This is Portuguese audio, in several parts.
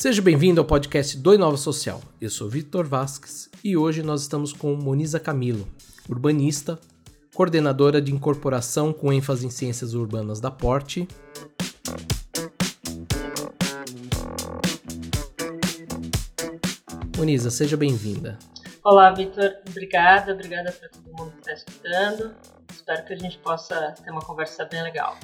Seja bem-vindo ao podcast do Inova Social. Eu sou Vitor Vasques e hoje nós estamos com Moniza Camilo, urbanista, coordenadora de incorporação com ênfase em ciências urbanas da Porte. Moniza, seja bem-vinda. Olá, Vitor. Obrigada, obrigada para todo mundo que está escutando. Espero que a gente possa ter uma conversa bem legal.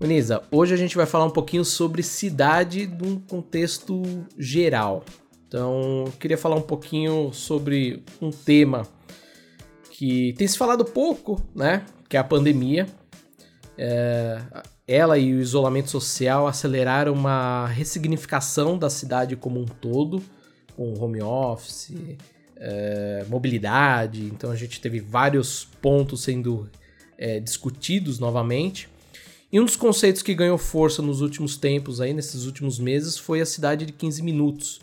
Moniza, hoje a gente vai falar um pouquinho sobre cidade num contexto geral. Então, eu queria falar um pouquinho sobre um tema que tem se falado pouco, né? Que é a pandemia. É, ela e o isolamento social aceleraram uma ressignificação da cidade como um todo, com home office, é, mobilidade. Então, a gente teve vários pontos sendo é, discutidos novamente. E um dos conceitos que ganhou força nos últimos tempos, aí, nesses últimos meses, foi a cidade de 15 minutos.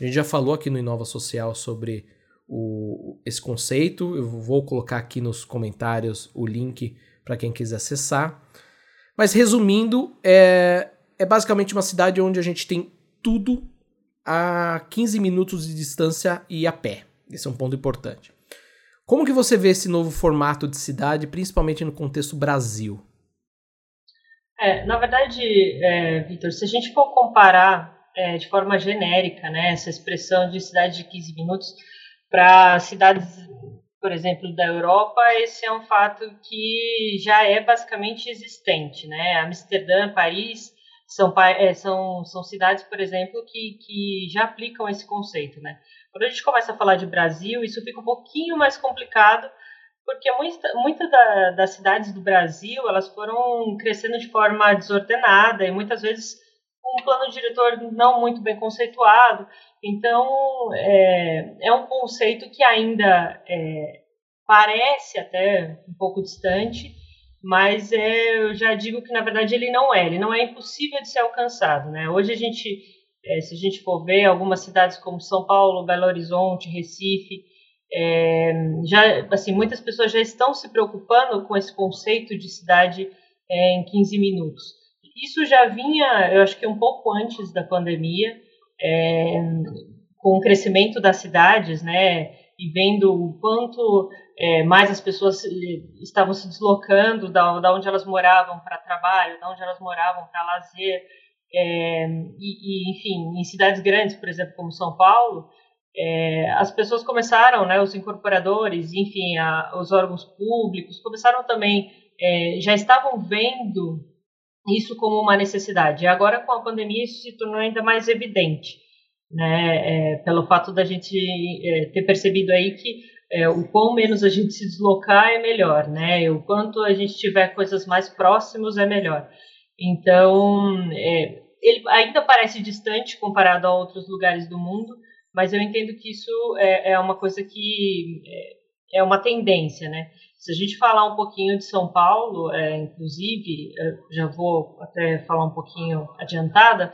A gente já falou aqui no Inova Social sobre o, esse conceito. Eu vou colocar aqui nos comentários o link para quem quiser acessar. Mas resumindo, é, é basicamente uma cidade onde a gente tem tudo a 15 minutos de distância e a pé. Esse é um ponto importante. Como que você vê esse novo formato de cidade, principalmente no contexto Brasil? É, na verdade, é, Vitor, se a gente for comparar é, de forma genérica né, essa expressão de cidade de 15 minutos para cidades, por exemplo, da Europa, esse é um fato que já é basicamente existente. Né? Amsterdã, Paris são, é, são, são cidades, por exemplo, que, que já aplicam esse conceito. Né? Quando a gente começa a falar de Brasil, isso fica um pouquinho mais complicado, porque muitas muita da, das cidades do Brasil elas foram crescendo de forma desordenada e muitas vezes com um plano diretor não muito bem conceituado. Então, é, é um conceito que ainda é, parece até um pouco distante, mas é, eu já digo que, na verdade, ele não é. Ele não é impossível de ser alcançado. Né? Hoje, a gente, é, se a gente for ver algumas cidades como São Paulo, Belo Horizonte, Recife, é, já, assim, muitas pessoas já estão se preocupando com esse conceito de cidade é, em 15 minutos. Isso já vinha, eu acho que um pouco antes da pandemia, é, com o crescimento das cidades, né, e vendo o quanto é, mais as pessoas estavam se deslocando da, da onde elas moravam para trabalho, da onde elas moravam para lazer, é, e, e, enfim, em cidades grandes, por exemplo, como São Paulo, é, as pessoas começaram, né, os incorporadores, enfim, a, os órgãos públicos, começaram também, é, já estavam vendo isso como uma necessidade. Agora, com a pandemia, isso se tornou ainda mais evidente, né, é, pelo fato da gente é, ter percebido aí que é, o quão menos a gente se deslocar é melhor, né, o quanto a gente tiver coisas mais próximas é melhor. Então, é, ele ainda parece distante comparado a outros lugares do mundo, mas eu entendo que isso é, é uma coisa que é, é, uma tendência, né? Se a gente falar um pouquinho de São Paulo, é, inclusive, já vou até falar um pouquinho adiantada,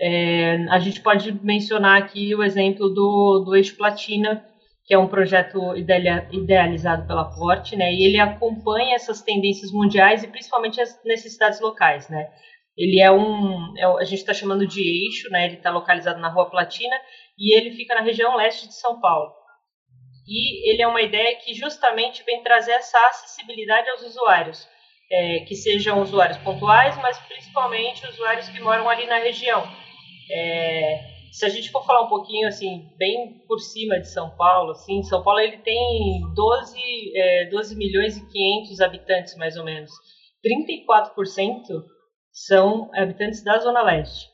é, a gente pode mencionar aqui o exemplo do, do Eixo Platina, que é um projeto idealizado pela Porte, né? E ele acompanha essas tendências mundiais e principalmente as necessidades locais, né? Ele é um, é, a gente está chamando de eixo, né? Ele está localizado na Rua Platina e ele fica na região leste de São Paulo. E ele é uma ideia que justamente vem trazer essa acessibilidade aos usuários, é, que sejam usuários pontuais, mas principalmente usuários que moram ali na região. É, se a gente for falar um pouquinho assim, bem por cima de São Paulo, assim, São Paulo ele tem 12, é, 12 milhões e 500 habitantes mais ou menos. 34% são habitantes da Zona Leste.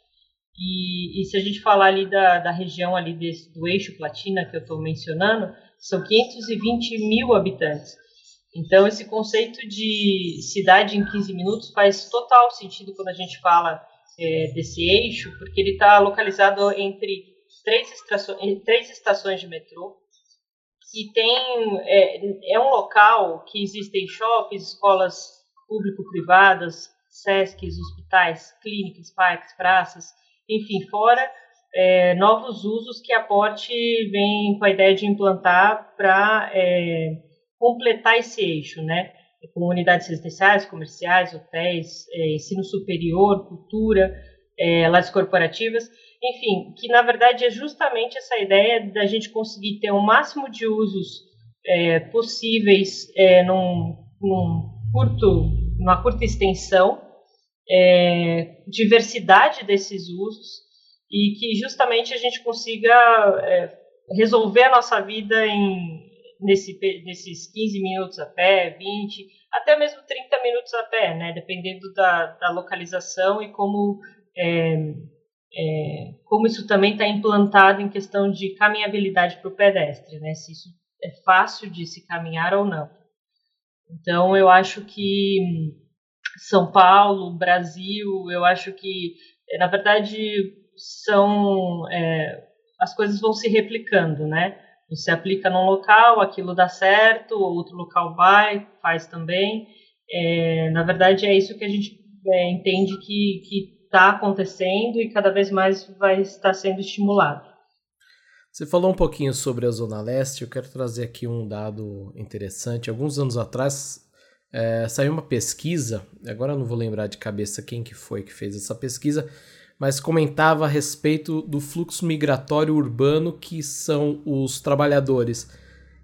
E, e se a gente falar ali da, da região ali desse, do eixo Platina que eu estou mencionando, são 520 mil habitantes. Então, esse conceito de cidade em 15 minutos faz total sentido quando a gente fala é, desse eixo, porque ele está localizado entre três estações, três estações de metrô e tem é, é um local que existem shoppings, escolas público-privadas, SESCs, hospitais, clínicas, parques, praças, enfim, fora é, novos usos que a Porte vem com a ideia de implantar para é, completar esse eixo, né? Comunidades residenciais, comerciais, hotéis, é, ensino superior, cultura, é, corporativas. enfim, que na verdade é justamente essa ideia da gente conseguir ter o máximo de usos é, possíveis é, num, num curto, numa curta extensão, é, diversidade desses usos e que justamente a gente consiga é, resolver a nossa vida em nesse, nesses 15 minutos a pé, 20, até mesmo 30 minutos a pé, né? dependendo da, da localização e como, é, é, como isso também está implantado em questão de caminhabilidade para o pedestre, né? se isso é fácil de se caminhar ou não. Então, eu acho que São Paulo, Brasil, eu acho que, na verdade, são é, as coisas vão se replicando, né? Você aplica num local, aquilo dá certo, outro local vai, faz também. É, na verdade, é isso que a gente é, entende que está acontecendo e cada vez mais vai estar sendo estimulado. Você falou um pouquinho sobre a Zona Leste, eu quero trazer aqui um dado interessante. Alguns anos atrás é, saiu uma pesquisa, agora eu não vou lembrar de cabeça quem que foi que fez essa pesquisa, mas comentava a respeito do fluxo migratório urbano que são os trabalhadores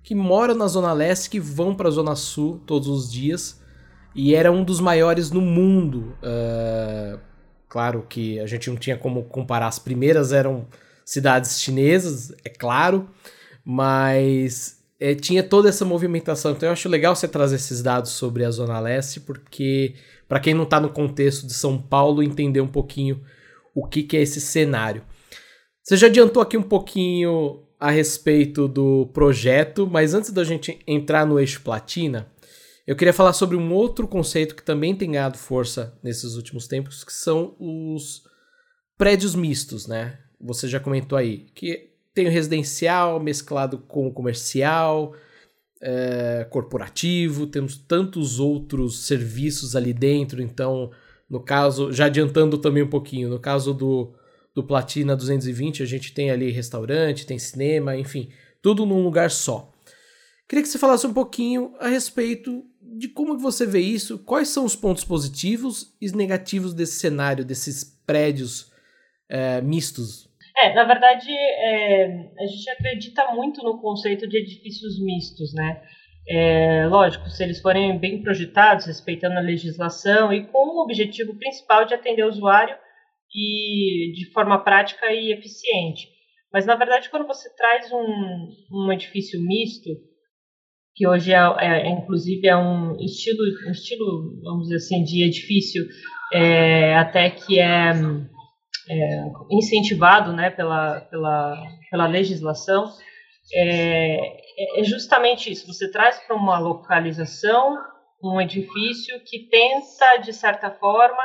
que moram na Zona Leste que vão para a Zona Sul todos os dias e era um dos maiores no mundo. Uh, claro que a gente não tinha como comparar, as primeiras eram cidades chinesas, é claro, mas é, tinha toda essa movimentação. Então eu acho legal você trazer esses dados sobre a Zona Leste, porque para quem não está no contexto de São Paulo, entender um pouquinho o que, que é esse cenário. Você já adiantou aqui um pouquinho a respeito do projeto, mas antes da gente entrar no eixo platina, eu queria falar sobre um outro conceito que também tem ganhado força nesses últimos tempos, que são os prédios mistos, né? Você já comentou aí que tem o residencial mesclado com o comercial, é, corporativo, temos tantos outros serviços ali dentro, então no caso, já adiantando também um pouquinho, no caso do, do Platina 220, a gente tem ali restaurante, tem cinema, enfim, tudo num lugar só. Queria que você falasse um pouquinho a respeito de como você vê isso, quais são os pontos positivos e negativos desse cenário, desses prédios é, mistos. É, na verdade, é, a gente acredita muito no conceito de edifícios mistos, né? É, lógico, se eles forem bem projetados, respeitando a legislação e com o objetivo principal de atender o usuário e de forma prática e eficiente. Mas, na verdade, quando você traz um, um edifício misto, que hoje é, é, inclusive é um estilo, um estilo, vamos dizer assim, de edifício é, até que é, é, incentivado né, pela, pela, pela legislação, é, é, justamente isso. Você traz para uma localização um edifício que tenta, de certa forma,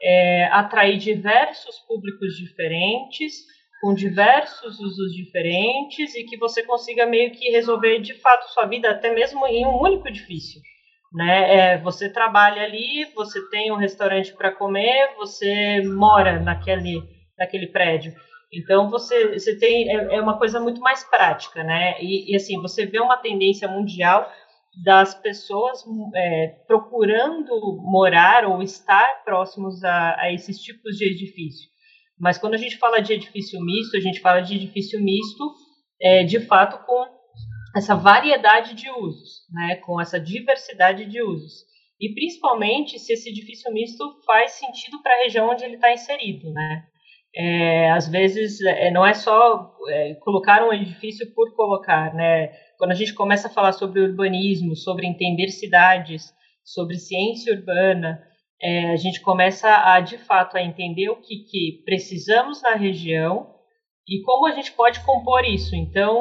é, atrair diversos públicos diferentes, com diversos usos diferentes e que você consiga meio que resolver de fato sua vida até mesmo em um único edifício. Né? É, você trabalha ali, você tem um restaurante para comer, você mora naquele, naquele prédio. Então você, você tem é, é uma coisa muito mais prática, né? E, e, assim você vê uma tendência mundial das pessoas é, procurando morar ou estar próximos a, a, esses tipos de edifício. Mas quando a gente fala de edifício misto, a gente fala de edifício misto, é, de fato com essa variedade de usos, né? Com essa diversidade de usos e principalmente se esse edifício misto faz sentido para a região onde ele está inserido, né? é, às vezes é, não é só é, colocar um edifício por colocar, né? Quando a gente começa a falar sobre urbanismo, sobre entender cidades, sobre ciência urbana, é, a gente começa a de fato a entender o que, que precisamos na região e como a gente pode compor isso. Então,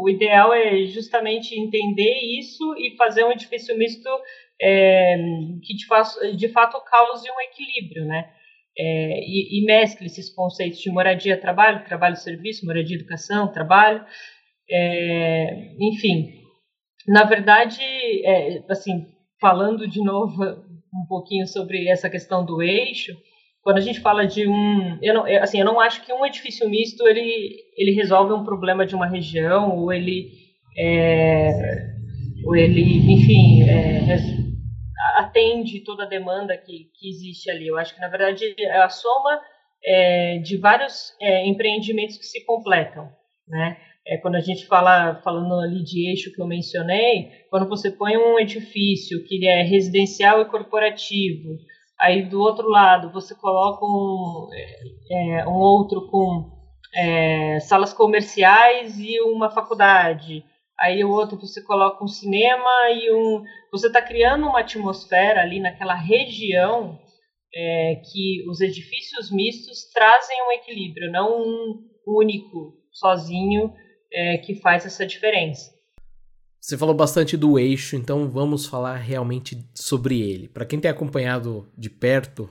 o ideal é justamente entender isso e fazer um edifício misto é, que de, de fato cause um equilíbrio, né? é, e, e mescle esses conceitos de moradia, trabalho, trabalho, serviço, moradia, educação, trabalho, é, enfim. Na verdade, é, assim, falando de novo um pouquinho sobre essa questão do eixo, quando a gente fala de um, eu não, assim, eu não acho que um edifício misto ele ele resolve um problema de uma região ou ele é, ou ele, enfim, é, atende toda a demanda que, que existe ali. Eu acho que, na verdade, a soma é, de vários é, empreendimentos que se completam, né? É, quando a gente fala, falando ali de eixo que eu mencionei, quando você põe um edifício que é residencial e corporativo, aí do outro lado você coloca um, é, é um outro com é, salas comerciais e uma faculdade, aí o outro você coloca um cinema e um. Você está criando uma atmosfera ali naquela região é, que os edifícios mistos trazem um equilíbrio, não um único, sozinho, é, que faz essa diferença. Você falou bastante do eixo, então vamos falar realmente sobre ele. Para quem tem acompanhado de perto,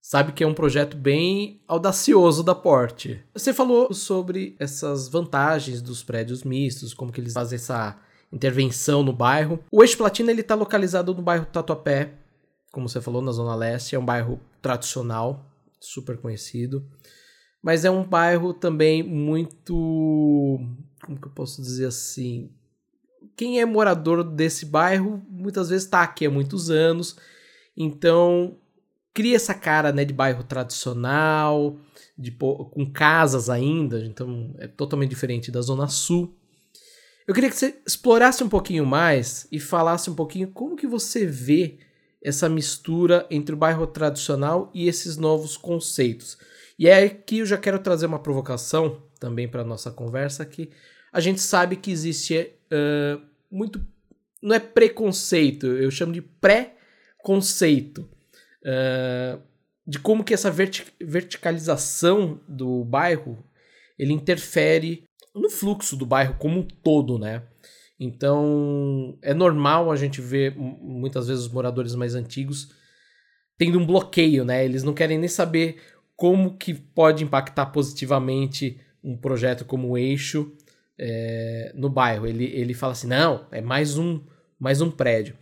sabe que é um projeto bem audacioso da Porte. Você falou sobre essas vantagens dos prédios mistos, como que eles fazem essa intervenção no bairro. O Eixo Platina ele está localizado no bairro Tatuapé, como você falou, na Zona Leste. É um bairro tradicional, super conhecido. Mas é um bairro também muito. Como que eu posso dizer assim? Quem é morador desse bairro muitas vezes está aqui há muitos anos. Então cria essa cara né, de bairro tradicional, de, com casas ainda, então é totalmente diferente da Zona Sul. Eu queria que você explorasse um pouquinho mais e falasse um pouquinho como que você vê essa mistura entre o bairro tradicional e esses novos conceitos. E é aqui eu já quero trazer uma provocação também para nossa conversa que a gente sabe que existe uh, muito não é preconceito, eu chamo de pré-conceito uh, de como que essa verti verticalização do bairro ele interfere no fluxo do bairro como um todo, né? Então é normal a gente ver muitas vezes os moradores mais antigos tendo um bloqueio, né? Eles não querem nem saber como que pode impactar positivamente um projeto como o Eixo é, no bairro. Ele, ele fala assim, não, é mais um, mais um prédio.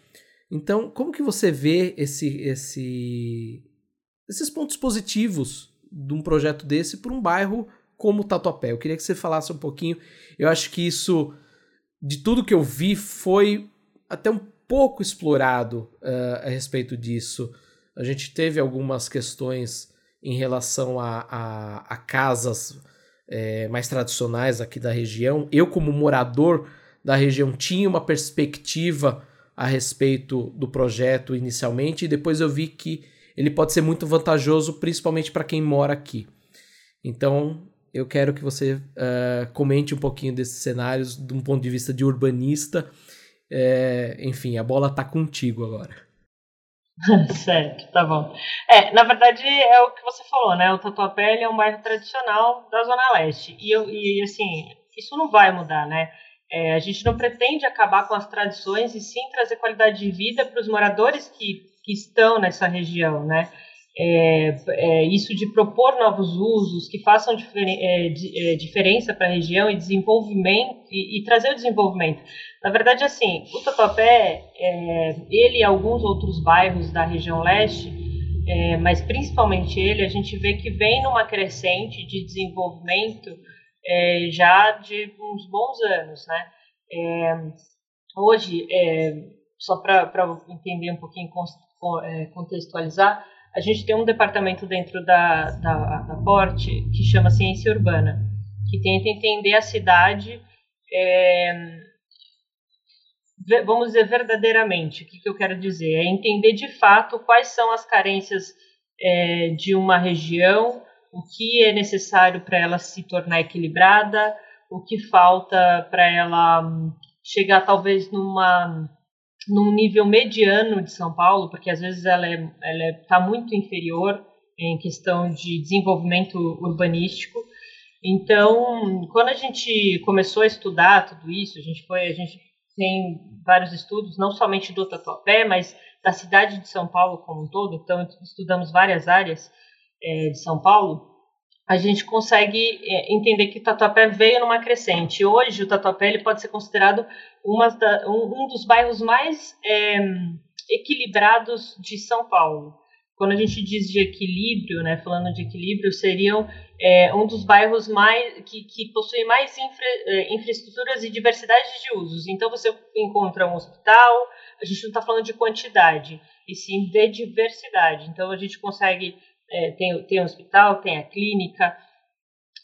Então, como que você vê esse, esse, esses pontos positivos de um projeto desse para um bairro como Tatuapé? Eu queria que você falasse um pouquinho. Eu acho que isso, de tudo que eu vi, foi até um pouco explorado uh, a respeito disso. A gente teve algumas questões em relação a, a, a casas é, mais tradicionais aqui da região. Eu, como morador da região, tinha uma perspectiva a respeito do projeto inicialmente e depois eu vi que ele pode ser muito vantajoso, principalmente para quem mora aqui. Então, eu quero que você uh, comente um pouquinho desses cenários de um ponto de vista de urbanista. É, enfim, a bola está contigo agora. certo, tá bom. É, na verdade é o que você falou, né? O Tatuapé é um bairro tradicional da Zona Leste. E, eu, e assim, isso não vai mudar, né? É, a gente não pretende acabar com as tradições e sim trazer qualidade de vida para os moradores que, que estão nessa região, né? É, é, isso de propor novos usos que façam é, é, diferença para a região e desenvolvimento e, e, trazer o desenvolvimento. Na verdade, assim, o Tatuapé, é, ele e alguns outros bairros da região leste, mas principalmente ele, a gente vê que vem numa crescente de desenvolvimento é, já de uns bons anos, né? É, hoje, é, só para entender um pouquinho, é, contextualizar, a gente tem um departamento dentro da, da, da Porte que chama Ciência Urbana, que tenta entender a cidade, é, vamos dizer verdadeiramente, o que, que eu quero dizer? É entender de fato quais são as carências é, de uma região, o que é necessário para ela se tornar equilibrada, o que falta para ela hum, chegar talvez numa num nível mediano de São Paulo, porque às vezes ela está ela é, tá muito inferior em questão de desenvolvimento urbanístico. Então, quando a gente começou a estudar tudo isso, a gente foi, a gente tem vários estudos, não somente do Tatuapé, mas da cidade de São Paulo como um todo. Então, estudamos várias áreas é, de São Paulo, a gente consegue é, entender que o Tatuapé veio numa crescente. Hoje, o Tatuapé ele pode ser considerado da, um, um, dos bairros mais é, equilibrados de São Paulo. Quando a gente diz de equilíbrio, né, falando de equilíbrio, seriam é, um dos bairros mais que, que possui mais infra, é, infraestruturas e diversidade de usos. Então, você encontra um hospital, a gente não está falando de quantidade, e sim de diversidade. Então, a gente consegue é, tem, tem o hospital, tem a clínica,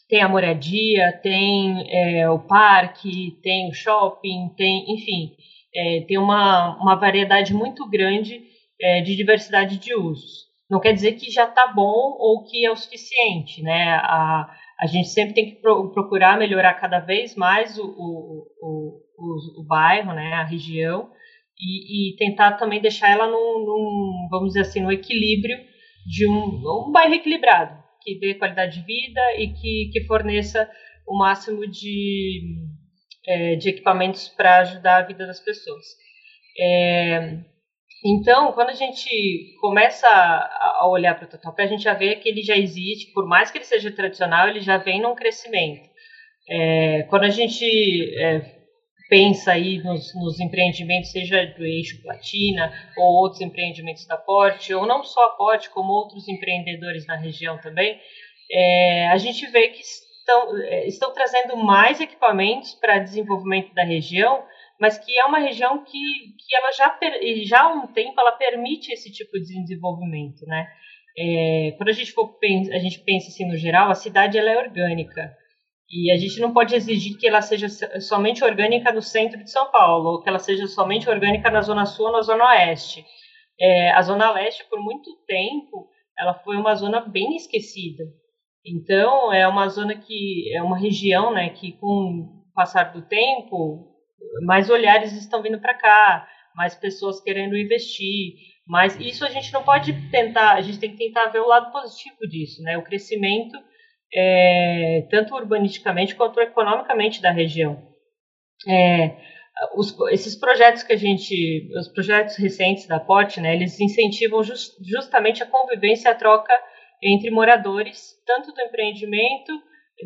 tem a moradia, tem é, o parque, tem o shopping, tem, enfim, é, tem uma, uma variedade muito grande é, de diversidade de usos. Não quer dizer que já está bom ou que é o suficiente, né? A, a gente sempre tem que pro, procurar melhorar cada vez mais o, o, o, o, o bairro, né? A região e, e, tentar também deixar ela num, num, vamos dizer assim, no equilíbrio de um, um bairro equilibrado, que dê qualidade de vida e que, que forneça o máximo de, é, de equipamentos para ajudar a vida das pessoas. É, então, quando a gente começa a olhar para o Tatuapé, a gente já vê que ele já existe, por mais que ele seja tradicional, ele já vem num crescimento. É, quando a gente é, pensa aí nos, nos, empreendimentos, seja do eixo Platina ou outros empreendimentos da Porte, ou não só a Porte, como outros empreendedores na região também, é, a gente vê que estão, é, estão trazendo mais equipamentos para desenvolvimento da região, mas que é uma região que, que ela já, já há um tempo ela permite esse tipo de desenvolvimento, né? É, quando a gente for a gente pensa assim no geral, a cidade ela é orgânica. E a gente não pode exigir que ela seja somente orgânica no centro de São Paulo, ou que ela seja somente orgânica na Zona Sul ou na Zona Oeste. É, a Zona Leste, por muito tempo, ela foi uma zona bem esquecida. Então, é uma zona que é uma região, né, que com o passar do tempo, mais olhares estão vindo para cá, mais pessoas querendo investir, mas isso a gente não pode tentar, a gente tem que tentar ver o lado positivo disso, né? O crescimento é, tanto urbanisticamente quanto economicamente da região. É, os, esses projetos que a gente, os projetos recentes da POT, né, eles incentivam just, justamente a convivência a troca entre moradores, tanto do empreendimento,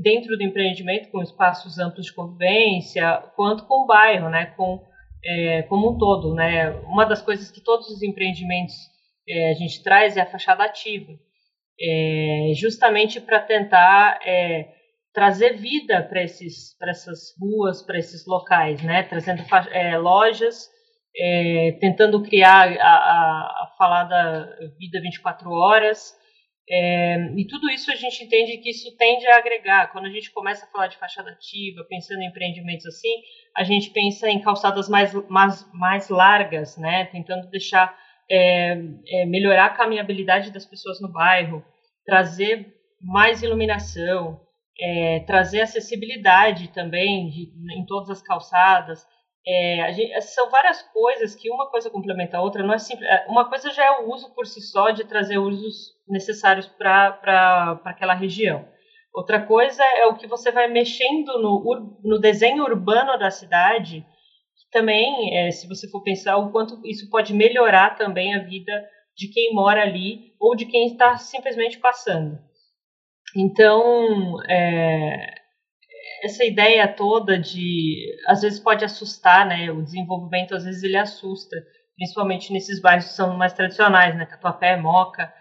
dentro do empreendimento, com espaços amplos de convivência, quanto com o bairro, né, com, é, como um todo. Né. Uma das coisas que todos os empreendimentos é, a gente traz é a fachada ativa é, justamente para tentar é, trazer vida para essas ruas, para esses locais, né? trazendo é, lojas, é, tentando criar a, a, a, falada vida 24 horas. É, e tudo isso a gente entende que isso tende a agregar. Quando a gente começa a falar de fachada ativa, pensando em empreendimentos assim, a gente pensa em calçadas mais, mais, mais largas, né? tentando deixar é, é, melhorar a caminhabilidade das pessoas no bairro, trazer mais iluminação, é, trazer acessibilidade também de, em todas as calçadas. É, gente, são várias coisas que uma coisa complementa a outra. Não é simples. É, uma coisa já é o uso por si só de trazer usos necessários para aquela região. Outra coisa é o que você vai mexendo no, no desenho urbano da cidade também, é, se você for pensar o quanto isso pode melhorar também a vida de quem mora ali ou de quem está simplesmente passando. Então, é, essa ideia toda de, às vezes pode assustar, né? O desenvolvimento às vezes ele assusta, principalmente nesses bairros que são mais tradicionais, né? Tatuapé, Moca.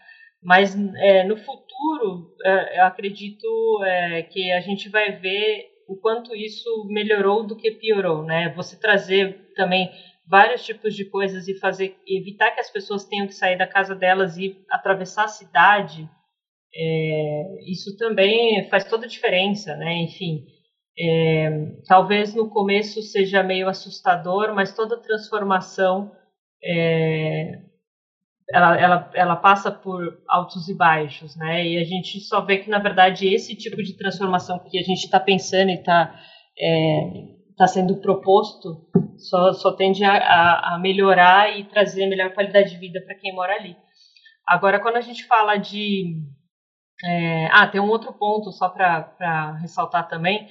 Mas é, no futuro, é, eu acredito é, que a gente vai ver o quanto isso melhorou do que piorou, né? Você trazer também vários tipos de coisas e fazer evitar que as pessoas tenham que sair da casa delas e atravessar a cidade, é, isso também faz toda a diferença, né? Enfim, é, talvez no começo seja meio assustador, mas toda transformação é, ela, ela, ela passa por altos e baixos, né? E a gente só vê que, na verdade, esse tipo de transformação que a gente está pensando e está é, tá sendo proposto só, só tende a, a melhorar e trazer melhor qualidade de vida para quem mora ali. Agora, quando a gente fala de. É, ah, tem um outro ponto só para ressaltar também.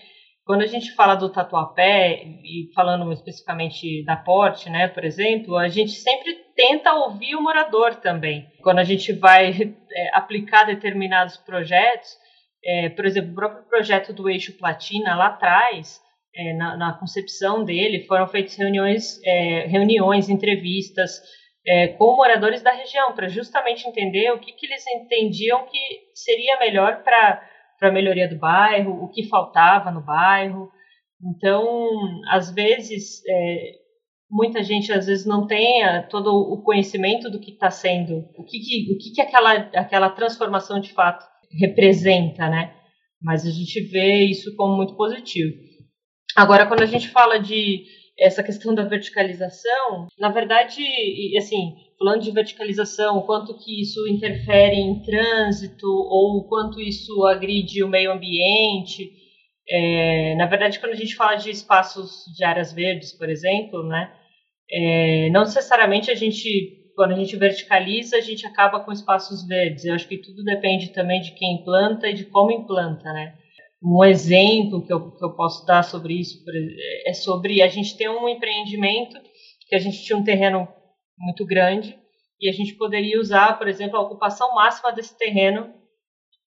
Quando a gente fala do tatuapé, e falando especificamente da porte, né, por exemplo, a gente sempre tenta ouvir o morador também. Quando a gente vai é, aplicar determinados projetos, é, por exemplo, o próprio projeto do Eixo Platina lá atrás, é, na, na, concepção dele, foram feitas reuniões, é, reuniões entrevistas é, com moradores da região, para justamente entender o que, que eles entendiam que seria melhor para a melhoria do bairro, o que faltava no bairro. Então, às vezes, é, muita gente às vezes não tenha todo o conhecimento do que está sendo, o que, que, o que, que aquela, aquela transformação de fato representa, né? Mas a gente vê isso como muito positivo. Agora, quando a gente fala de essa questão da verticalização, na verdade, assim, falando de verticalização, o quanto que isso interfere em trânsito ou o quanto isso agride o meio ambiente. É, na verdade, quando a gente fala de espaços de áreas verdes, por exemplo, né, é, não necessariamente a gente, quando a gente verticaliza, a gente acaba com espaços verdes. Eu acho que tudo depende também de quem implanta e de como implanta, né. Um exemplo que eu, que eu posso dar sobre isso é sobre a gente ter um empreendimento que a gente tinha um terreno muito grande e a gente poderia usar, por exemplo, a ocupação máxima desse terreno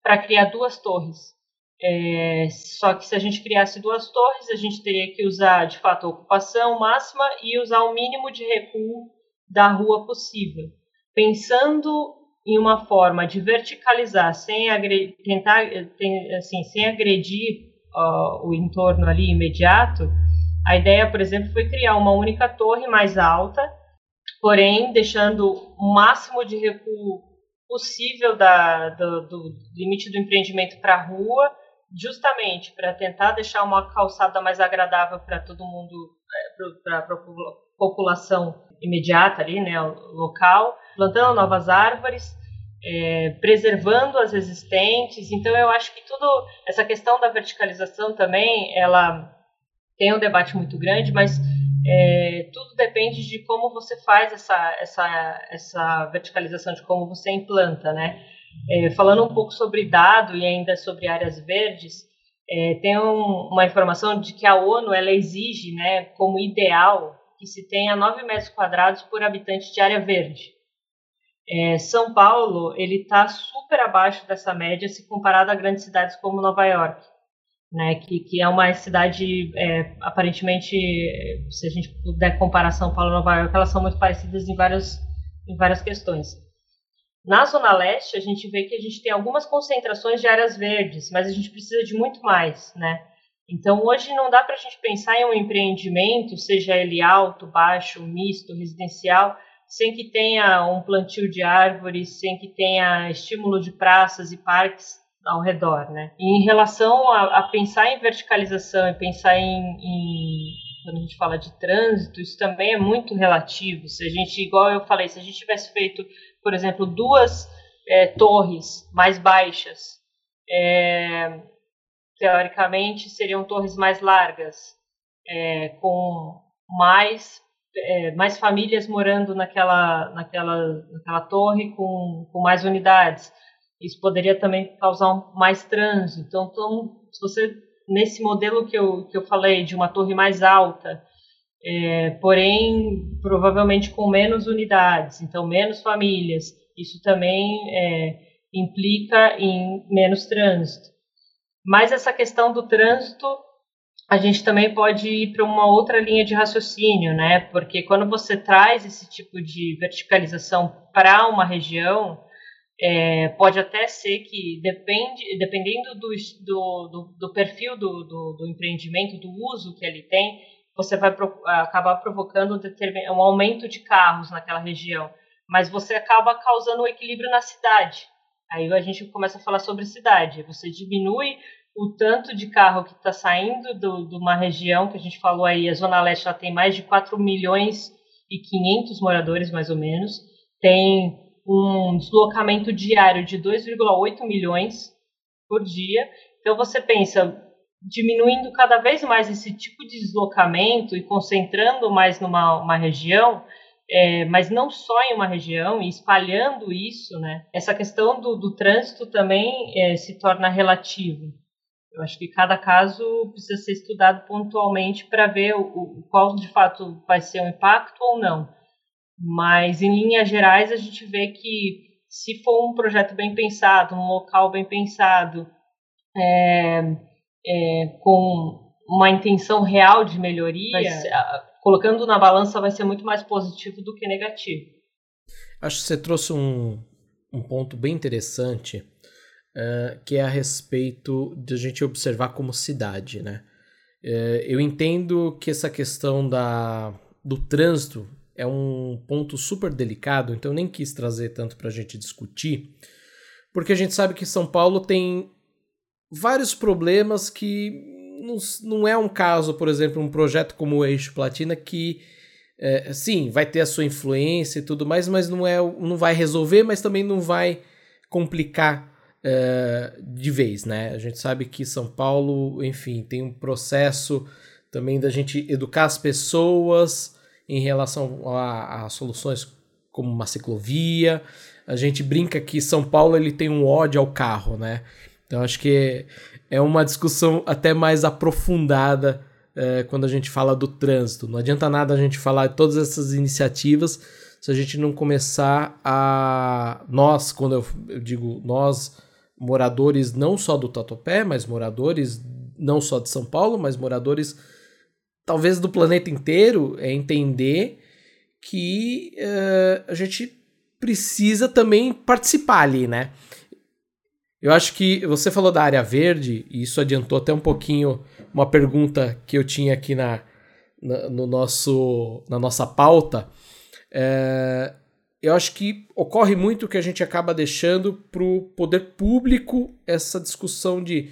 para criar duas torres. É, só que se a gente criasse duas torres, a gente teria que usar de fato a ocupação máxima e usar o mínimo de recuo da rua possível. Pensando em uma forma de verticalizar sem agredir, tentar, assim, sem agredir uh, o entorno ali imediato, a ideia, por exemplo, foi criar uma única torre mais alta porém deixando o máximo de recuo possível da, do, do limite do empreendimento para a rua, justamente para tentar deixar uma calçada mais agradável para todo mundo, é, para a população imediata ali, né, local, plantando novas árvores, é, preservando as existentes. Então eu acho que tudo essa questão da verticalização também, ela tem um debate muito grande, mas é, tudo depende de como você faz essa, essa, essa verticalização, de como você implanta, né? É, falando um pouco sobre dado e ainda sobre áreas verdes, é, tem um, uma informação de que a ONU ela exige, né, como ideal, que se tenha 9 metros quadrados por habitante de área verde. É, São Paulo ele está super abaixo dessa média se comparado a grandes cidades como Nova York né, que, que é uma cidade é, aparentemente, se a gente puder comparar São Paulo e Nova York, elas são muito parecidas em várias, em várias questões. Na Zona Leste, a gente vê que a gente tem algumas concentrações de áreas verdes, mas a gente precisa de muito mais, né? Então, hoje não dá para a gente pensar em um empreendimento, seja ele alto, baixo, misto, residencial, sem que tenha um plantio de árvores, sem que tenha estímulo de praças e parques ao redor, né? E em relação a, a pensar em verticalização e pensar em, em, quando a gente fala de trânsito, isso também é muito relativo. Se a gente, igual eu falei, se a gente tivesse feito, por exemplo, duas é, torres mais baixas, é, teoricamente seriam torres mais largas, é, com mais é, mais famílias morando naquela, naquela, naquela torre com, com mais unidades. Isso poderia também causar mais trânsito. Então, então, se você nesse modelo que eu, que eu falei de uma torre mais alta, é, porém provavelmente com menos unidades, então menos famílias, isso também é, implica em menos trânsito. Mas essa questão do trânsito, a gente também pode ir para uma outra linha de raciocínio, né? Porque quando você traz esse tipo de verticalização para uma região, é, pode até ser que, depende, dependendo do, do, do, do perfil do, do, empreendimento, do uso que ele tem, você vai pro, acabar provocando um aumento de carros naquela região. Mas você acaba causando um equilíbrio na cidade. Aí a gente começa a falar sobre cidade. Você diminui o tanto de carro que está saindo do, de uma região que a gente falou aí, a Zona Leste já tem mais de 4 milhões e 500 moradores, mais ou menos. Tem um deslocamento diário de 2,8 milhões por dia. Então você pensa, diminuindo cada vez mais esse tipo de deslocamento e concentrando mais numa uma região, é, mas não só em uma região, e espalhando isso, né? Essa questão do, do trânsito também é, se torna relativo. Eu acho que cada caso precisa ser estudado pontualmente para ver o, o, qual de fato vai ser o impacto ou não. Mas, em linhas gerais, a gente vê que se for um projeto bem pensado, um local bem pensado, é, é, com uma intenção real de melhoria, ser, colocando na balança vai ser muito mais positivo do que negativo. Acho que você trouxe um, um ponto bem interessante, uh, que é a respeito de a gente observar como cidade, né? Uh, eu entendo que essa questão da do trânsito é um ponto super delicado, então nem quis trazer tanto para a gente discutir, porque a gente sabe que São Paulo tem vários problemas que não, não é um caso, por exemplo, um projeto como o Eixo Platina que é, sim, vai ter a sua influência e tudo mais, mas não, é, não vai resolver, mas também não vai complicar de vez, né? A gente sabe que São Paulo, enfim, tem um processo também da gente educar as pessoas em relação a, a soluções como uma ciclovia. A gente brinca que São Paulo ele tem um ódio ao carro, né? Então acho que é uma discussão até mais aprofundada é, quando a gente fala do trânsito. Não adianta nada a gente falar de todas essas iniciativas se a gente não começar a. Nós, quando eu, eu digo nós, moradores não só do Tatuapé, mas moradores não só de São Paulo, mas moradores talvez do planeta inteiro, é entender que uh, a gente precisa também participar ali, né? Eu acho que você falou da área verde, e isso adiantou até um pouquinho uma pergunta que eu tinha aqui na, na, no nosso, na nossa pauta. É, eu acho que ocorre muito que a gente acaba deixando para o poder público essa discussão de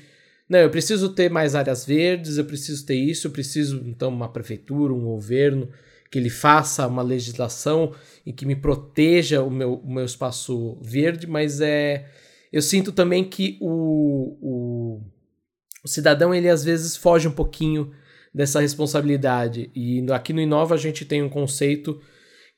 não, eu preciso ter mais áreas verdes, eu preciso ter isso, eu preciso então uma prefeitura, um governo que ele faça uma legislação e que me proteja o meu, o meu espaço verde, mas é eu sinto também que o, o, o cidadão, ele às vezes foge um pouquinho dessa responsabilidade. E aqui no Inova a gente tem um conceito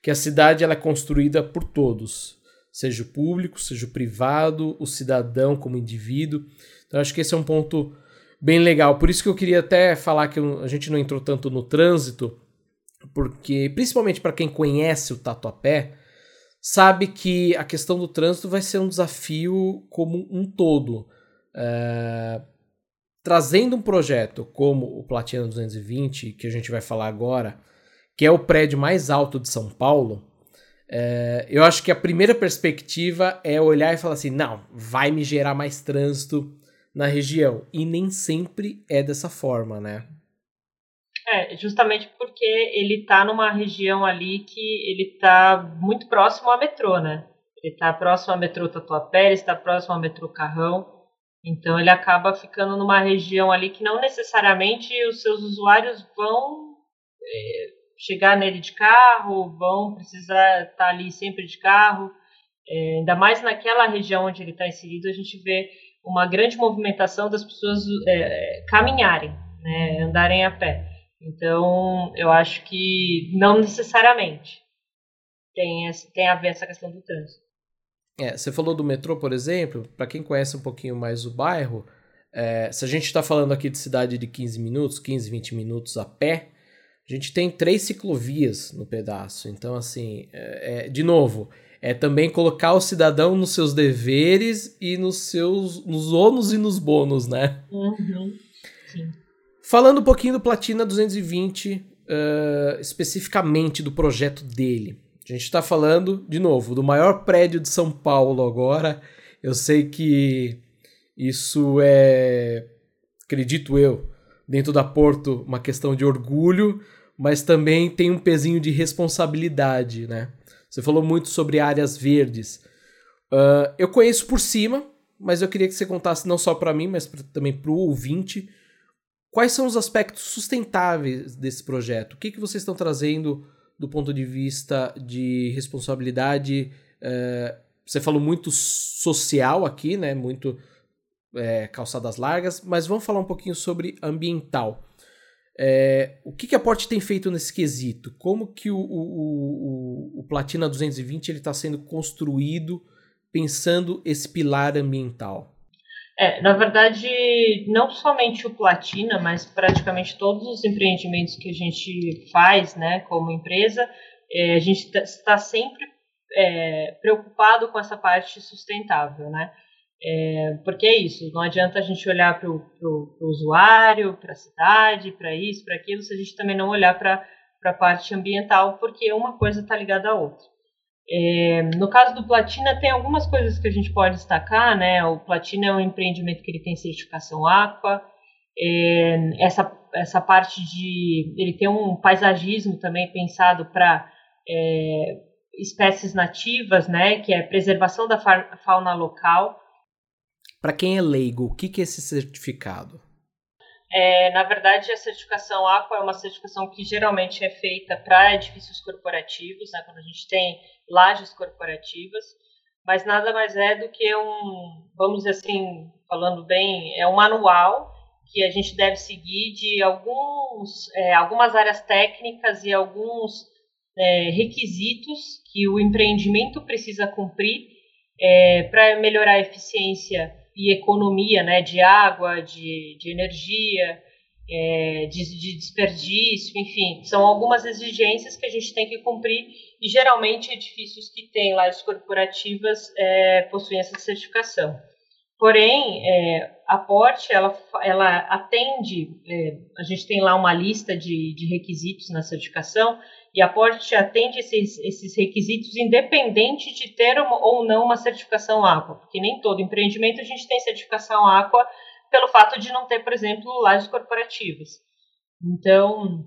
que a cidade ela é construída por todos, seja o público, seja o privado, o cidadão como indivíduo. Então acho que esse é um ponto bem legal. Por isso que eu queria até falar que a gente não entrou tanto no trânsito, porque principalmente para quem conhece o Tatuapé, sabe que a questão do trânsito vai ser um desafio como um todo. É... Trazendo um projeto como o Platina 220, que a gente vai falar agora, que é o prédio mais alto de São Paulo, é... eu acho que a primeira perspectiva é olhar e falar assim: não, vai me gerar mais trânsito na região. E nem sempre é dessa forma, né? É, justamente porque ele está numa região ali que ele está muito próximo ao metrô, né? Ele está próximo ao metrô Tatuapé, ele está próximo ao metrô Carrão. Então ele acaba ficando numa região ali que não necessariamente os seus usuários vão é, chegar nele de carro, vão precisar estar tá ali sempre de carro. É, ainda mais naquela região onde ele está inserido, a gente vê uma grande movimentação das pessoas é, caminharem, né, andarem a pé. Então, eu acho que não necessariamente tem, tem a ver essa questão do trânsito. É, você falou do metrô, por exemplo, para quem conhece um pouquinho mais o bairro, é, se a gente está falando aqui de cidade de 15 minutos, 15, 20 minutos a pé, a gente tem três ciclovias no pedaço. Então, assim, é, é, de novo, é também colocar o cidadão nos seus deveres e nos seus nos ônus e nos bônus, né? Uhum. Sim. Falando um pouquinho do Platina 220, uh, especificamente do projeto dele. A gente está falando, de novo, do maior prédio de São Paulo agora. Eu sei que isso é, acredito eu, dentro da Porto, uma questão de orgulho, mas também tem um pezinho de responsabilidade, né? Você falou muito sobre áreas verdes. Uh, eu conheço por cima, mas eu queria que você contasse não só para mim, mas pra, também para o ouvinte Quais são os aspectos sustentáveis desse projeto? O que, que vocês estão trazendo do ponto de vista de responsabilidade? É, você falou muito social aqui, né? Muito é, calçadas largas, mas vamos falar um pouquinho sobre ambiental. É, o que, que a Porte tem feito nesse quesito? Como que o, o, o, o Platina 220 está sendo construído pensando esse pilar ambiental? É, na verdade, não somente o Platina, mas praticamente todos os empreendimentos que a gente faz, né, como empresa, é, a gente está sempre é, preocupado com essa parte sustentável, né? É, porque é isso, não adianta a gente olhar para o usuário, para a cidade, para isso, para aquilo, se a gente também não olhar para a parte ambiental, porque uma coisa está ligada à outra. É, no caso do Platina, tem algumas coisas que a gente pode destacar, né? O Platina é um empreendimento que ele tem certificação Aqua, é, essa, essa parte de ele ter um paisagismo também pensado para é, espécies nativas, né, que é preservação da fauna local. Para quem é leigo, o que, que é esse certificado? É, na verdade, a certificação Aqua é uma certificação que geralmente é feita para edifícios corporativos, né, quando a gente tem lajes corporativas, mas nada mais é do que um, vamos dizer assim, falando bem, é um manual que a gente deve seguir de alguns, é, algumas áreas técnicas e alguns é, requisitos que o empreendimento precisa cumprir é, para melhorar a eficiência e economia né, de água, de, de energia, é, de, de, desperdício, enfim, são algumas exigências que a gente tem que cumprir e geralmente edifícios que têm lajes corporativas é, possuem essa certificação. Porém, é, a Porte, ela, ela atende, é, a gente tem lá uma lista de, de requisitos na certificação, e a Porte atende esses, esses requisitos independente de ter uma, ou não uma certificação Aqua, porque nem todo empreendimento a gente tem certificação Aqua pelo fato de não ter, por exemplo, lajes corporativas. Então,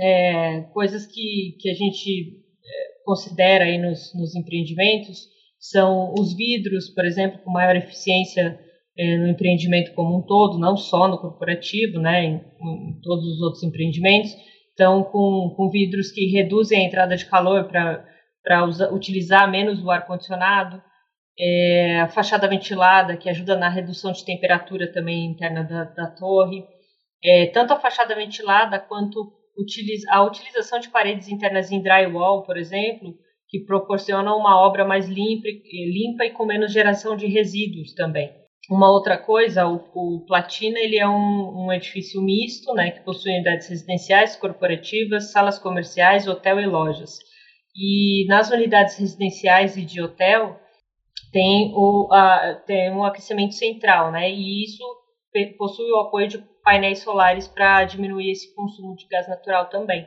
é, coisas que, que a gente é, considera aí nos, nos empreendimentos são os vidros, por exemplo, com maior eficiência é, no empreendimento como um todo, não só no corporativo, né, em, em todos os outros empreendimentos. Então, com, com vidros que reduzem a entrada de calor para utilizar menos o ar-condicionado, é, a fachada ventilada, que ajuda na redução de temperatura também interna da, da torre, é, tanto a fachada ventilada quanto a utilização de paredes internas em drywall, por exemplo, que proporcionam uma obra mais limpa, limpa e com menos geração de resíduos também. Uma outra coisa, o, o Platina ele é um, um, edifício misto, né, que possui unidades residenciais, corporativas, salas comerciais, hotel e lojas. E nas unidades residenciais e de hotel tem, o, a, tem um aquecimento central, né, e isso possui o apoio de painéis solares para diminuir esse consumo de gás natural também.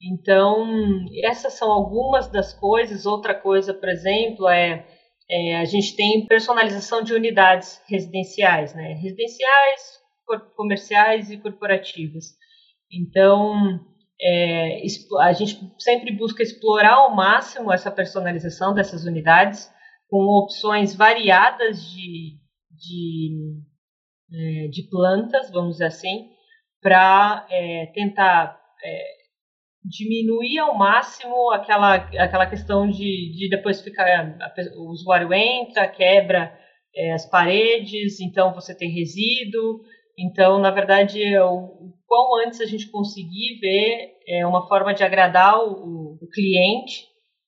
Então, essas são algumas das coisas. Outra coisa, por exemplo, é, é a gente tem personalização de unidades residenciais, né? Residenciais, comerciais e corporativas. Então, é, a gente sempre busca explorar ao máximo essa personalização dessas unidades com opções variadas de, de, é, de plantas, vamos dizer assim, para é, tentar é, diminuir ao máximo aquela, aquela questão de, de depois ficar. o usuário entra, quebra é, as paredes, então você tem resíduo. Então, na verdade, o, o quão antes a gente conseguir ver é uma forma de agradar o, o cliente,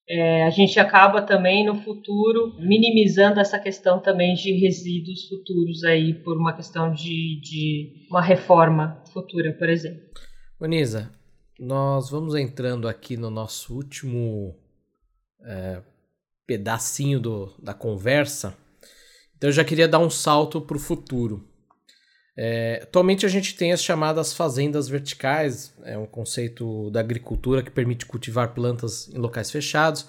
é, a gente acaba também no futuro minimizando essa questão também de resíduos futuros aí por uma questão de, de uma reforma futura, por exemplo. Bonisa, nós vamos entrando aqui no nosso último é, pedacinho do, da conversa. Então eu já queria dar um salto para o futuro. É, atualmente a gente tem as chamadas fazendas verticais, é um conceito da agricultura que permite cultivar plantas em locais fechados.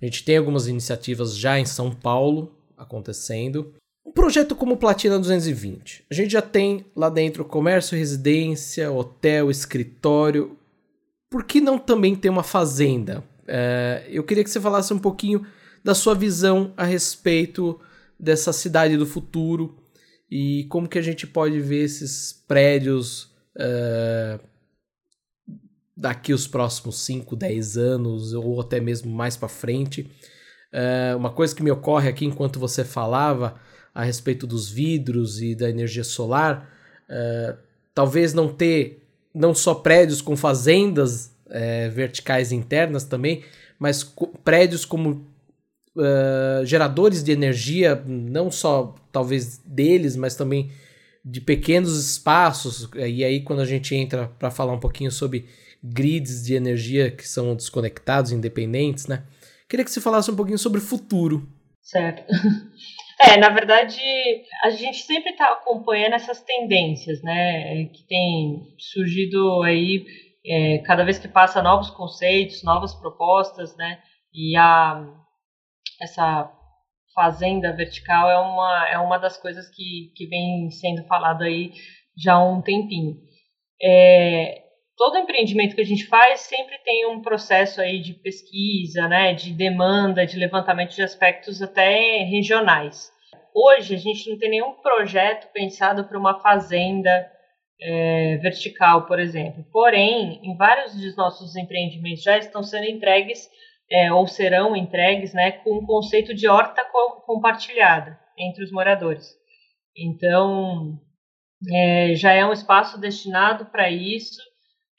A gente tem algumas iniciativas já em São Paulo acontecendo. Um projeto como Platina 220, a gente já tem lá dentro comércio, residência, hotel, escritório, por que não também ter uma fazenda? É, eu queria que você falasse um pouquinho da sua visão a respeito dessa cidade do futuro e como que a gente pode ver esses prédios é, daqui os próximos 5, 10 anos ou até mesmo mais para frente. É, uma coisa que me ocorre aqui enquanto você falava a respeito dos vidros e da energia solar, é, talvez não ter não só prédios com fazendas é, verticais internas também, mas prédios como uh, geradores de energia, não só talvez deles, mas também de pequenos espaços. E aí, quando a gente entra para falar um pouquinho sobre grids de energia que são desconectados, independentes, né? Queria que você falasse um pouquinho sobre futuro. Certo. É, na verdade, a gente sempre está acompanhando essas tendências, né, que tem surgido aí é, cada vez que passa novos conceitos, novas propostas, né, e a, essa fazenda vertical é uma, é uma das coisas que, que vem sendo falado aí já há um tempinho. É, todo empreendimento que a gente faz sempre tem um processo aí de pesquisa, né, de demanda, de levantamento de aspectos até regionais. Hoje a gente não tem nenhum projeto pensado para uma fazenda é, vertical, por exemplo. Porém, em vários dos nossos empreendimentos já estão sendo entregues é, ou serão entregues, né, com o conceito de horta co compartilhada entre os moradores. Então, é, já é um espaço destinado para isso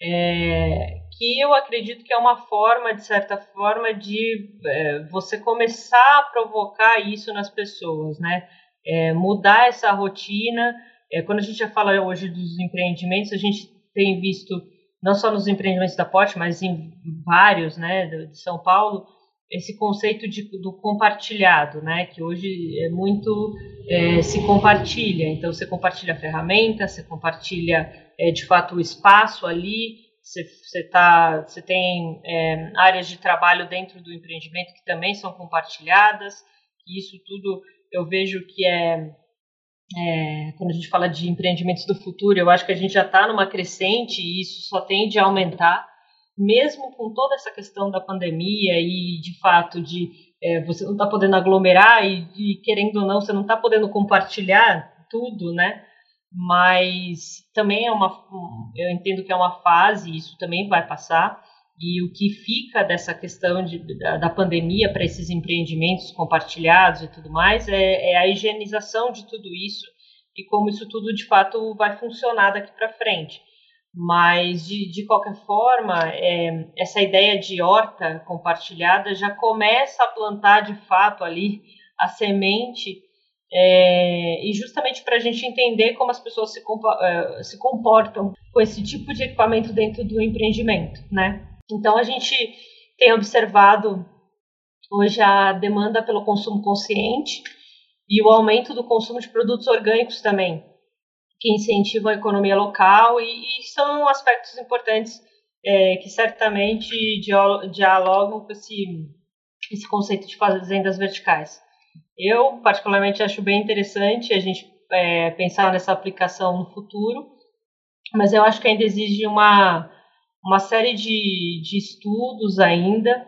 é, que eu acredito que é uma forma, de certa forma, de é, você começar a provocar isso nas pessoas, né? É, mudar essa rotina. É, quando a gente já fala hoje dos empreendimentos, a gente tem visto, não só nos empreendimentos da Porsche, mas em vários, né, de São Paulo, esse conceito de, do compartilhado, né, que hoje é muito é, se compartilha. Então, você compartilha a ferramenta, você compartilha é, de fato o espaço ali, você, você, tá, você tem é, áreas de trabalho dentro do empreendimento que também são compartilhadas, e isso tudo eu vejo que é, é, quando a gente fala de empreendimentos do futuro, eu acho que a gente já está numa crescente e isso só tende a aumentar, mesmo com toda essa questão da pandemia e de fato de é, você não está podendo aglomerar e, e, querendo ou não, você não está podendo compartilhar tudo, né? Mas também é uma, eu entendo que é uma fase, isso também vai passar. E o que fica dessa questão de, da, da pandemia para esses empreendimentos compartilhados e tudo mais é, é, a higienização de tudo isso e como isso tudo de fato vai funcionar daqui para frente. Mas, de, de qualquer forma, é, essa ideia de horta compartilhada já começa a plantar de fato ali a semente, é, e justamente para a gente entender como as pessoas se, é, se comportam com esse tipo de equipamento dentro do empreendimento, né? Então, a gente tem observado hoje a demanda pelo consumo consciente e o aumento do consumo de produtos orgânicos também, que incentivam a economia local e, e são aspectos importantes é, que certamente dialogam com esse, esse conceito de fazendas verticais. Eu, particularmente, acho bem interessante a gente é, pensar nessa aplicação no futuro, mas eu acho que ainda exige uma, uma série de, de estudos ainda,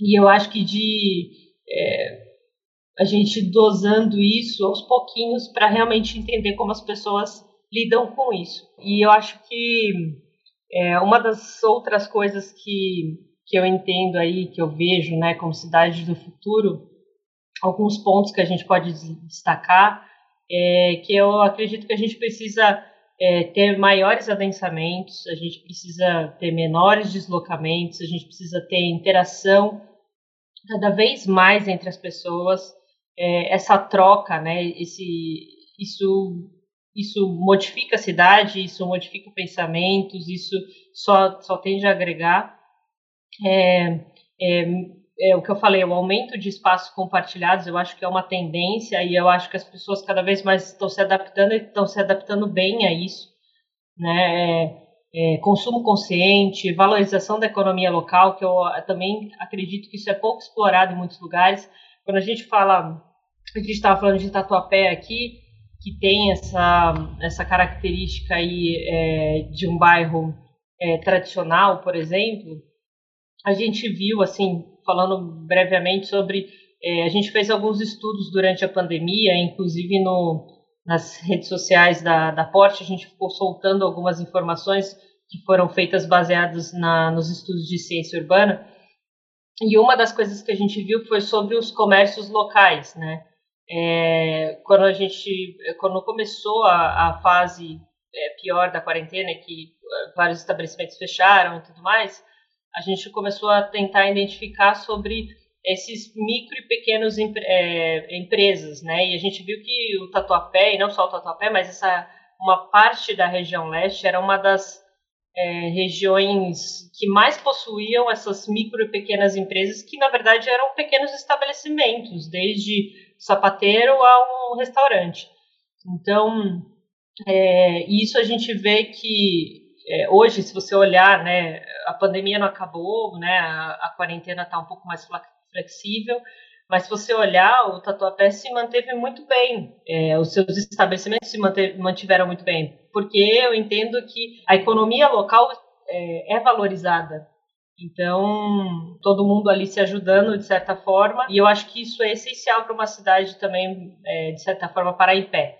e eu acho que de é, a gente dosando isso aos pouquinhos para realmente entender como as pessoas lidam com isso. E eu acho que é, uma das outras coisas que, que eu entendo aí, que eu vejo né, como cidade do futuro, alguns pontos que a gente pode destacar, é, que eu acredito que a gente precisa é, ter maiores adensamentos, a gente precisa ter menores deslocamentos, a gente precisa ter interação cada vez mais entre as pessoas, é, essa troca, né? Esse, isso, isso modifica a cidade, isso modifica pensamentos, isso só, só tende a agregar. É, é, o que eu falei, o aumento de espaços compartilhados, eu acho que é uma tendência e eu acho que as pessoas cada vez mais estão se adaptando e estão se adaptando bem a isso, né? É, é, consumo consciente, valorização da economia local, que eu também acredito que isso é pouco explorado em muitos lugares. Quando a gente fala a gente estava falando de Tatuapé aqui, que tem essa, essa característica aí é, de um bairro é, tradicional, por exemplo, a gente viu, assim, falando brevemente sobre. É, a gente fez alguns estudos durante a pandemia, inclusive no, nas redes sociais da, da Porte, a gente ficou soltando algumas informações que foram feitas baseadas na, nos estudos de ciência urbana. E uma das coisas que a gente viu foi sobre os comércios locais, né? É, quando a gente, quando começou a, a fase é, pior da quarentena, que vários estabelecimentos fecharam e tudo mais, a gente começou a tentar identificar sobre esses micro e pequenos é, empresas, né? E a gente viu que o Tatuapé, e não só o Tatuapé, mas essa uma parte da região leste era uma das é, regiões que mais possuíam essas micro e pequenas empresas, que na verdade eram pequenos estabelecimentos, desde sapateiro a um restaurante. Então, é, isso a gente vê que é, hoje, se você olhar, né, a pandemia não acabou, né, a, a quarentena está um pouco mais flexível, Mas se você olhar, o Tatuapé se manteve muito bem, é, os seus estabelecimentos se mantiveram muito bem, porque eu entendo que a economia local é, é valorizada. Então, todo mundo ali se ajudando de certa forma, e eu acho que isso é essencial para uma cidade também, é, de certa forma, parar em pé.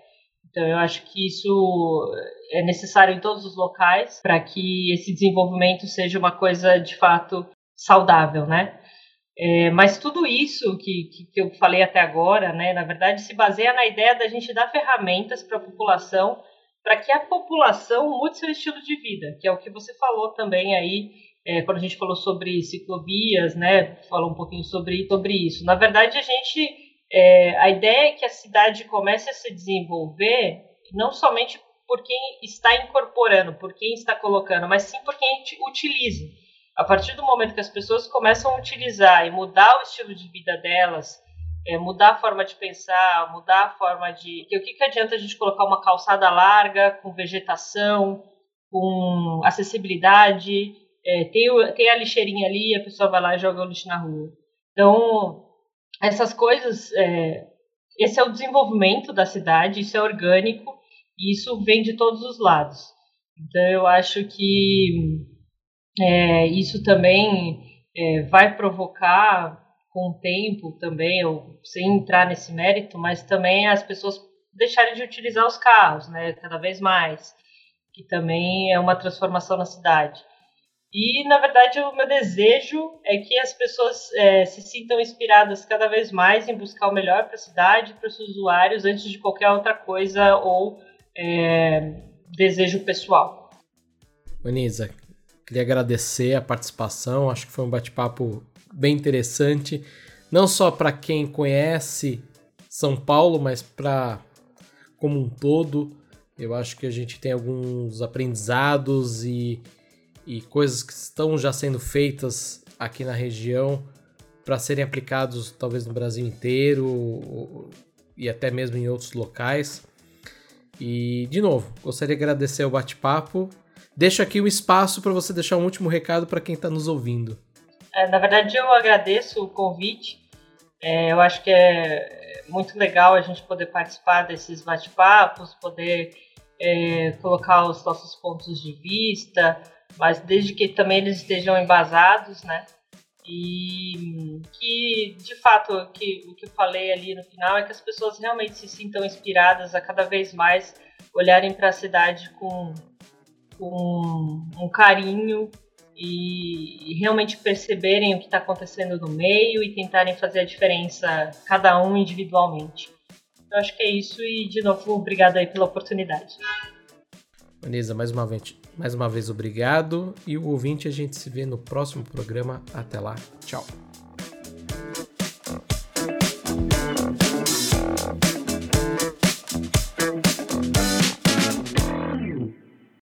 Então, eu acho que isso é necessário em todos os locais para que esse desenvolvimento seja uma coisa de fato saudável, né? É, mas tudo isso que, que, que, eu falei até agora, né, na verdade, se baseia na ideia da gente dar ferramentas para a população, para que a população mude seu estilo de vida, que é o que você falou também aí, é, quando a gente falou sobre ciclovias, né, falou um pouquinho sobre, sobre isso. Na verdade, a gente, é, a ideia é que a cidade comece a se desenvolver não somente por quem está incorporando, por quem está colocando, mas sim por quem utiliza. A partir do momento que as pessoas começam a utilizar e mudar o estilo de vida delas, é, mudar a forma de pensar, mudar a forma de. o que, que adianta a gente colocar uma calçada larga, com vegetação, com acessibilidade, é, tem, tem a lixeirinha ali, a pessoa vai lá e joga o lixo na rua. Então, essas coisas. É, esse é o desenvolvimento da cidade, isso é orgânico, e isso vem de todos os lados. Então, eu acho que é, isso também é, vai provocar com o tempo também, eu, sem entrar nesse mérito, mas também as pessoas deixarem de utilizar os carros, né, cada vez mais, que também é uma transformação na cidade. E, na verdade, o meu desejo é que as pessoas é, se sintam inspiradas cada vez mais em buscar o melhor para a cidade, para os usuários, antes de qualquer outra coisa ou é, desejo pessoal. Anisa, Queria agradecer a participação, acho que foi um bate-papo bem interessante, não só para quem conhece São Paulo, mas para como um todo. Eu acho que a gente tem alguns aprendizados e, e coisas que estão já sendo feitas aqui na região para serem aplicados talvez no Brasil inteiro e até mesmo em outros locais. E de novo, gostaria de agradecer o bate-papo Deixo aqui o espaço para você deixar um último recado para quem está nos ouvindo. É, na verdade, eu agradeço o convite. É, eu acho que é muito legal a gente poder participar desses bate-papos, poder é, colocar os nossos pontos de vista, mas desde que também eles estejam embasados, né? E que, de fato, que, o que eu falei ali no final é que as pessoas realmente se sintam inspiradas a cada vez mais olharem para a cidade com com um carinho e, e realmente perceberem o que está acontecendo no meio e tentarem fazer a diferença, cada um individualmente. Eu acho que é isso e, de novo, obrigado aí pela oportunidade. Vanessa, mais uma vez, mais uma vez obrigado. E o ouvinte, a gente se vê no próximo programa. Até lá. Tchau.